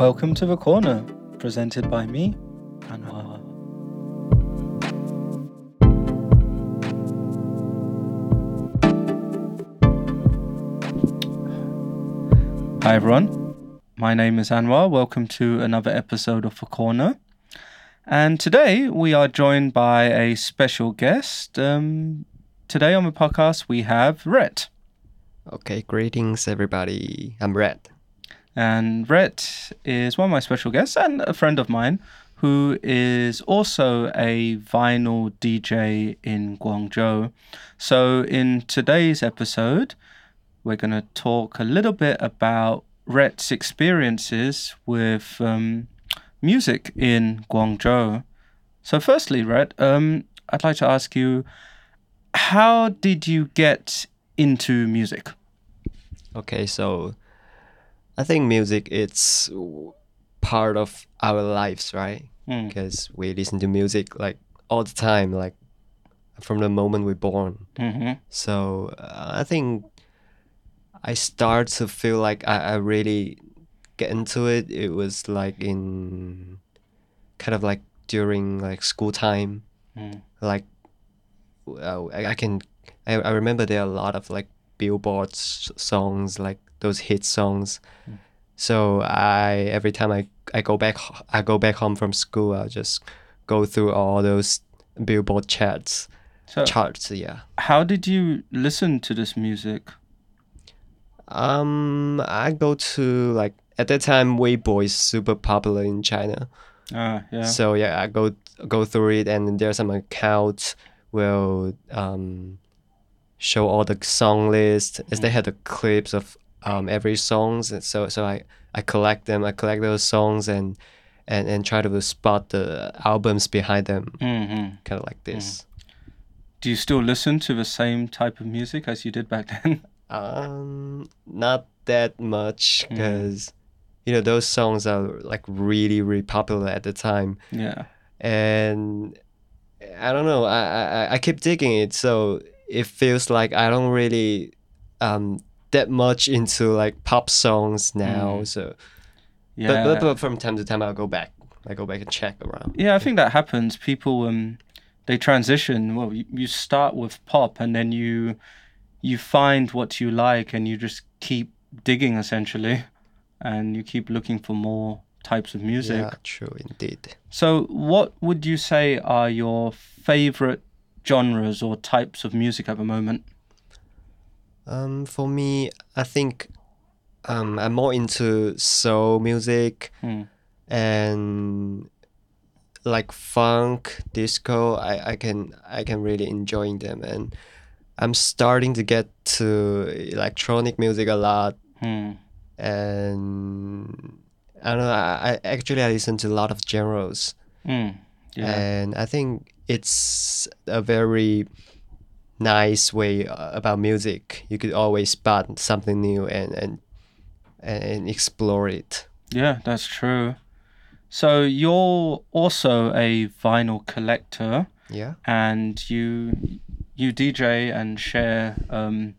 Welcome to the corner, presented by me, Anwar. Hi everyone, my name is Anwar. Welcome to another episode of The Corner. And today we are joined by a special guest. Um, today on the podcast we have Rhett. Okay, greetings everybody. I'm Rhett. And Rhett is one of my special guests and a friend of mine who is also a vinyl DJ in Guangzhou. So, in today's episode, we're going to talk a little bit about Rhett's experiences with um, music in Guangzhou. So, firstly, Rhett, um, I'd like to ask you how did you get into music? Okay, so I think music it's part of our lives, right? Mm. Because we listen to music like all the time, like from the moment we're born. hmm So uh, I think I start to feel like I, I really get into it. It was like in kind of like during like school time. Mm. Like uh, I, I can I, I remember there are a lot of like billboards songs like those hit songs. Mm. So I every time I, I go back I go back home from school I'll just go through all those billboard charts So, charts yeah. how did you listen to this music? Um, I go to like at that time Weibo is super popular in China. Ah, yeah. So yeah, I go go through it, and there's some accounts will um show all the song lists. As they had the clips of um every songs, and so so I I collect them. I collect those songs and and and try to spot the albums behind them, hmm kind of like this. Do you still listen to the same type of music as you did back then? Um, not that much Mm. because you know those songs are like really really popular at the time, yeah. and I don't know. I I, I keep digging it, so it feels like I don't really um that much into like pop songs now. Mm. So, Yeah. but, but but from time to time I'll go back. I go back and check around. yeah, I think that happens. People um they transition. Well, you, you start with pop and then you you find what you like and you just keep digging essentially and you keep looking for more types of music. Yeah, true indeed. So, what would you say are your favorite genres or types of music at the moment? Um, for me, I think um I'm more into soul music. Hmm. and like funk disco I, I can i can really enjoying them and i'm starting to get to electronic music a lot Hmm. and i don't know i, I actually i listen to a lot of genres Hmm. Yeah. and i think it's a very nice way uh, about music you could always spot something new and and and explore it Yeah, that's true. So you're also a vinyl collector, yeah and you you DJ and share um,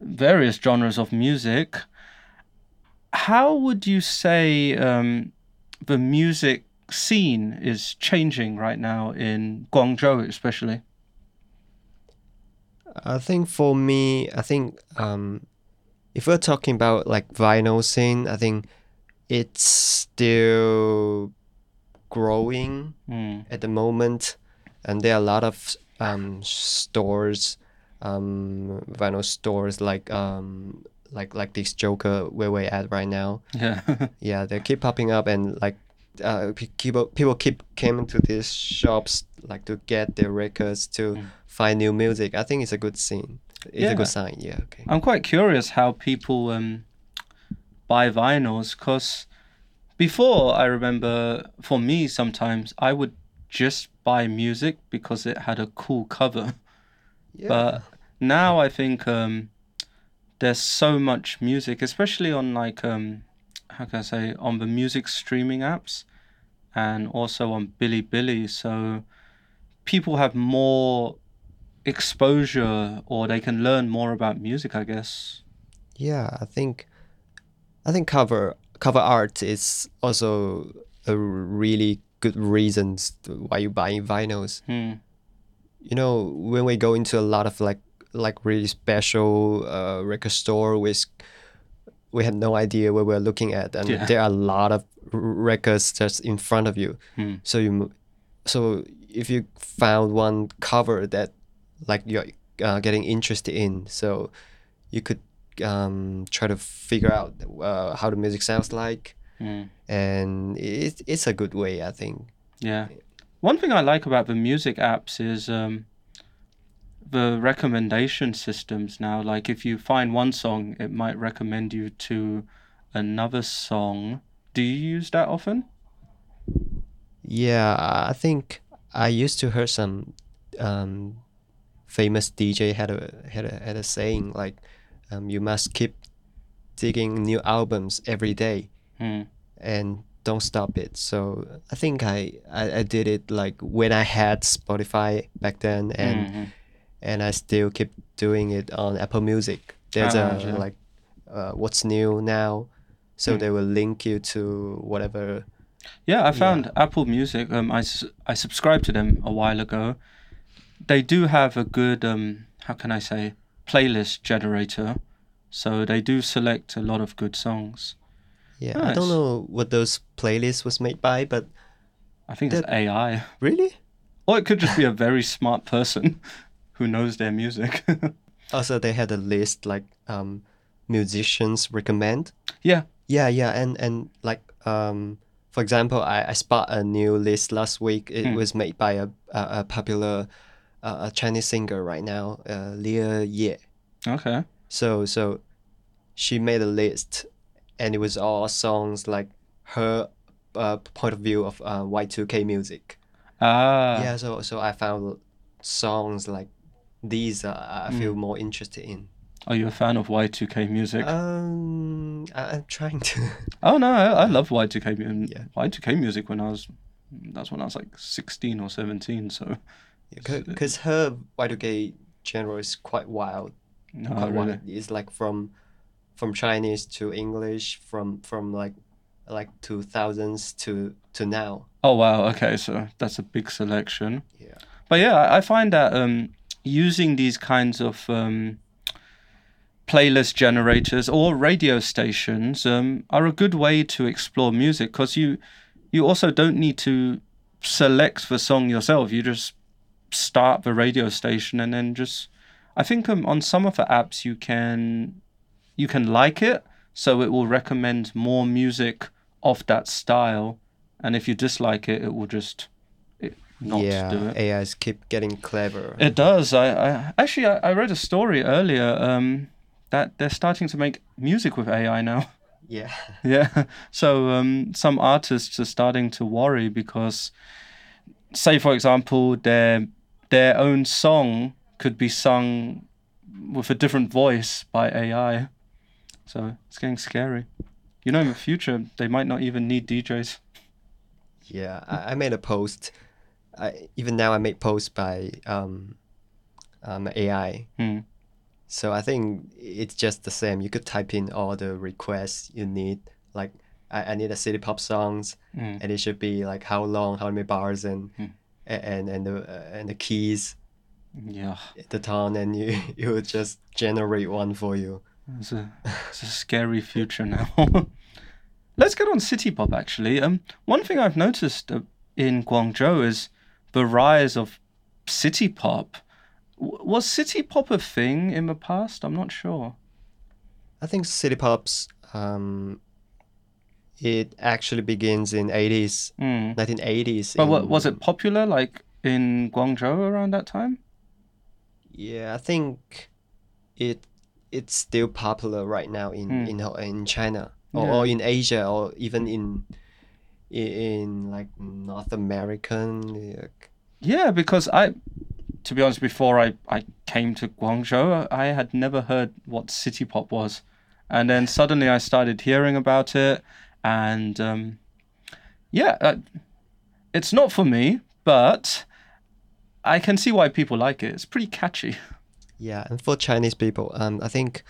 various genres of music. How would you say um, the music scene is changing right now in Guangzhou, especially? I think for me, I think um, if we're talking about like vinyl scene, I think it's still growing Hmm. at the moment, and there are a lot of um, stores, um, vinyl stores like um, like like this Joker where we're at right now. Yeah. Yeah, they keep popping up and like uh, people people keep coming to these shops like to get their records to Mm. find new music. I think it's a good scene. It's Yeah. a good sign. Yeah. Okay. I'm quite curious how people um, buy vinyls because before I remember for me sometimes I would just buy music because it had a cool cover. Yeah. But now I think um, there's so much music, especially on like um, how can I say on the music streaming apps and also on Bilibili. So people have more exposure or they can learn more about music, I guess. Yeah, I think I think cover cover art is also a really good reason why you're buying vinyls. Hmm. You know, when we go into a lot of like like really special uh, record store with we have no idea what we're looking at and Yeah. there are a lot of r- records just in front of you Hmm. so you so if you found one cover that like you're uh, getting interested in so you could um, try to figure out uh, how the music sounds like Hmm. and it, it's a good way i think Yeah. One thing I like about the music apps is um, the recommendation systems now. Like if you find one song, it might recommend you to another song. Do you use that often? yeah i think i used to hear some um, famous dj had a had a had a saying like um, you must keep digging new albums every day Hmm. and don't stop it. So I think I, I, I did it like when I had Spotify back then and Mhm. and I still keep doing it on Apple Music. There's Ah, a yeah. like uh, what's new now. So Hmm. they will link you to whatever Yeah, I found Apple Music. Um, I, I subscribed to them a while ago. They do have a good um, how can I say, playlist generator. So they do select a lot of good songs. yeah. I don't know what those playlists was made by, but I think it's AI, really? or it could just be a very smart person who knows their music. Also they had a list like um musicians recommend. yeah. Yeah, yeah, and and like um, for example, I, I spot a new list last week. It Hmm. was made by a a, a popular uh, a Chinese singer right now, uh, Lia Ye. Okay. So so, she made a list, and it was all songs like her uh, point of view of uh, Y two K music. Ah. yeah, so so I found songs like these uh, I feel Hmm. more interested in. Are you a fan of Y2K music? Um, I, I'm trying to. oh no, I, I love Y2K music. Yeah. Y2K music when I was, that's when I was like 16 or 17. So. because her Y2K genre is quite wild. No, quite really. wild. It's like from from Chinese to English, from from like like two thousands to to now. Oh wow. Okay, so that's a big selection. Yeah. But yeah, I- I find that um, using these kinds of um, playlist generators or radio stations um, are a good way to explore music because you you also don't need to select the song yourself. You just start the radio station and then just. I think um, on some of the apps you can you can like it, so it will recommend more music of that style, and if you dislike it, it will just not yeah, do it. AIs keep getting clever. It does. I, I actually I, I read a story earlier um, that they're starting to make music with AI now. yeah. yeah. So um, some artists are starting to worry because, say for example, their their own song could be sung with a different voice by AI. So it's getting scary. You know, in the future they might not even need DJs. Yeah, I, I made a post. I, even now, I make posts by um, um, AI. Hmm. So I think it's just the same. You could type in all the requests you need. Like I, I need a city pop songs, Mm. and it should be like how long, how many bars, and a- and and the uh, and the keys, Yeah, the tone, and you you will just generate one for you. it's a it's a scary future now. Let's get on city pop. Actually, um, one thing I've noticed uh, in Guangzhou is the rise of city pop. Was city pop a thing in the past? I'm not sure. I think city pops. Um, it actually begins in 80s, Mm. 1980s. But what was it popular like in Guangzhou around that time? Yeah, I think it it's still popular right now in Hmm. in in China or, Yeah. or in Asia or even in in, in like North American. like- Yeah, because I, to be honest, before I, I came to Guangzhou, I had never heard what city pop was. And then suddenly I started hearing about it. And um, yeah, uh, it's not for me, but I can see why people like it. It's pretty catchy. Yeah, and for Chinese people, um, I think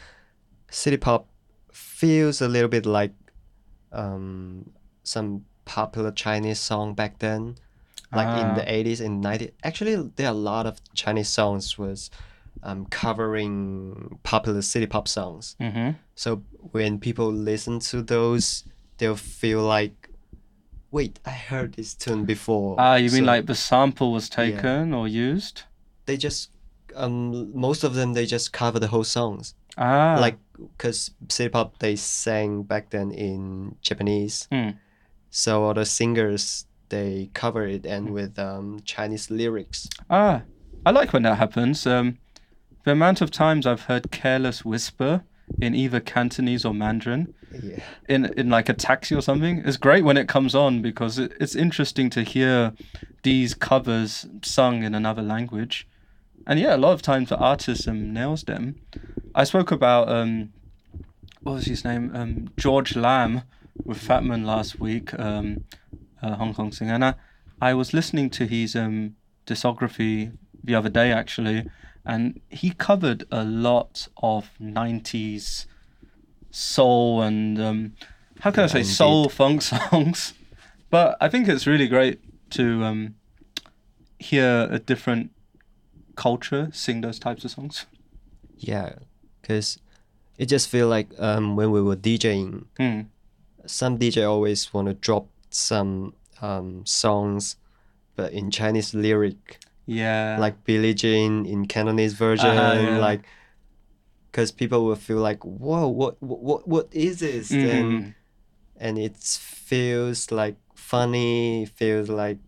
city pop feels a little bit like um, some popular Chinese song back then, like in Ah. the eighties and nineties. Actually, there are a lot of Chinese songs was um, covering popular city pop songs. Mm-hmm. So when people listen to those, they'll feel like, wait, I heard this tune before. Ah, you mean like the sample was taken or used? they just um most of them they just cover the whole songs. Ah, like because city pop they sang back then in Japanese, Mm. so all the singers they cover it and with um, Chinese lyrics. ah, I like when that happens. Um, the amount of times I've heard "Careless Whisper" in either Cantonese or Mandarin Yeah, in in like a taxi or something is great when it comes on because it, it's interesting to hear these covers sung in another language. And yeah, a lot of times the artist um, nails them. I spoke about um, what was his name? Um, George Lam with Fatman last week, um, a Hong Kong singer. And I, I was listening to his um, discography the other day actually, and he covered a lot of 90s soul and um, how can I say indeed. soul funk songs. But I think it's really great to um, hear a different culture sing those types of songs. yeah, because it just feel like um, when we were DJing, Hmm. some DJ always want to drop some um, songs, but in Chinese lyric. Yeah. like Billie Jean in Cantonese version, Uh-huh, yeah. like because people will feel like, whoa, what, what, what is this? And Mhm. and it feels like funny, feels like,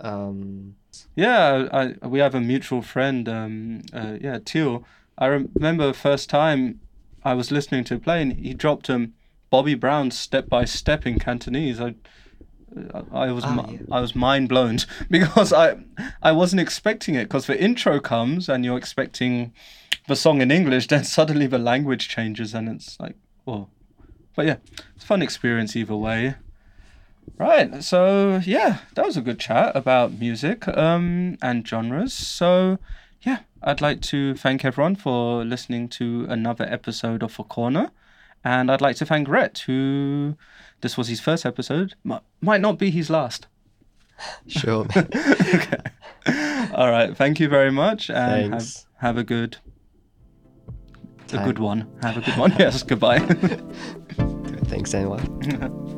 um, Yeah, I, we have a mutual friend. Um, uh, yeah, Teal. I remember the first time I was listening to it play, and he dropped um, Bobby Brown's "Step by Step" in Cantonese. I, I, was Ah, yeah. I was mind blown because I I wasn't expecting it. Because the intro comes and you're expecting the song in English, then suddenly the language changes and it's like, oh. But yeah, it's a fun experience either way. Right, so yeah, that was a good chat about music um, and genres. So yeah, I'd like to thank everyone for listening to another episode of A Corner. And I'd like to thank Rhett, who this was his first episode, m- might not be his last. sure. okay. All right, thank you very much, and have, Thanks. have a good, a Time. good one. Have a good one. yes, goodbye. Thanks, anyone.